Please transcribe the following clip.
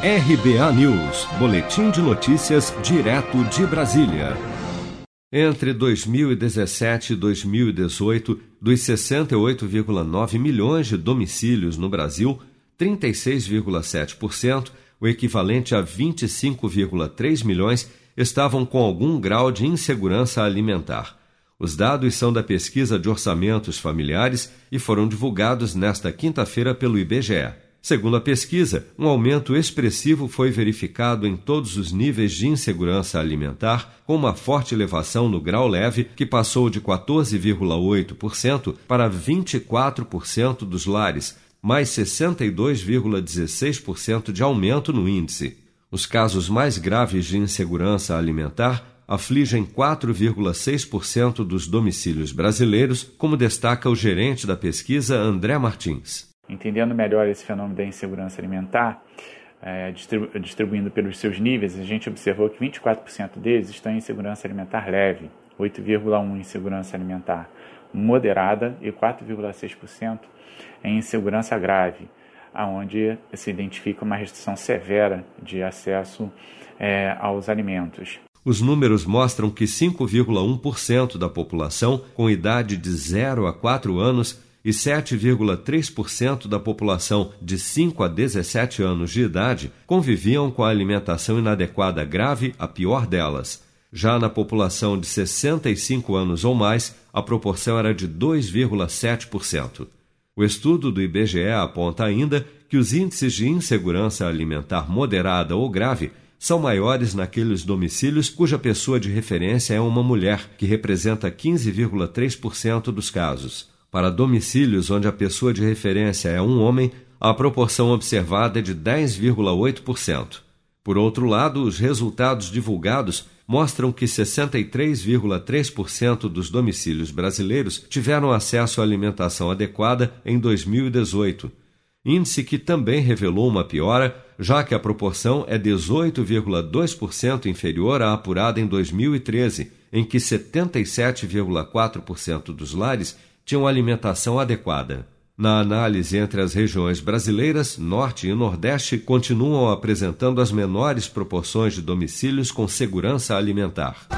RBA News, Boletim de Notícias, direto de Brasília. Entre 2017 e 2018, dos 68,9 milhões de domicílios no Brasil, 36,7%, o equivalente a 25,3 milhões, estavam com algum grau de insegurança alimentar. Os dados são da pesquisa de orçamentos familiares e foram divulgados nesta quinta-feira pelo IBGE. Segundo a pesquisa, um aumento expressivo foi verificado em todos os níveis de insegurança alimentar, com uma forte elevação no grau leve, que passou de 14,8% para 24% dos lares, mais 62,16% de aumento no índice. Os casos mais graves de insegurança alimentar afligem 4,6% dos domicílios brasileiros, como destaca o gerente da pesquisa André Martins entendendo melhor esse fenômeno da insegurança alimentar, é, distribu distribuindo pelos seus níveis, a gente observou que 24% deles estão em insegurança alimentar leve, 8,1% em insegurança alimentar moderada e 4,6% em insegurança grave, aonde se identifica uma restrição severa de acesso é, aos alimentos. Os números mostram que 5,1% da população com idade de 0 a 4 anos e 7,3% da população de 5 a 17 anos de idade conviviam com a alimentação inadequada grave, a pior delas. Já na população de 65 anos ou mais, a proporção era de 2,7%. O estudo do IBGE aponta ainda que os índices de insegurança alimentar moderada ou grave são maiores naqueles domicílios cuja pessoa de referência é uma mulher, que representa 15,3% dos casos. Para domicílios onde a pessoa de referência é um homem, a proporção observada é de 10,8%. Por outro lado, os resultados divulgados mostram que 63,3% dos domicílios brasileiros tiveram acesso à alimentação adequada em 2018, índice que também revelou uma piora, já que a proporção é 18,2% inferior à apurada em 2013, em que 77,4% dos lares tinham alimentação adequada. Na análise entre as regiões brasileiras, Norte e Nordeste continuam apresentando as menores proporções de domicílios com segurança alimentar.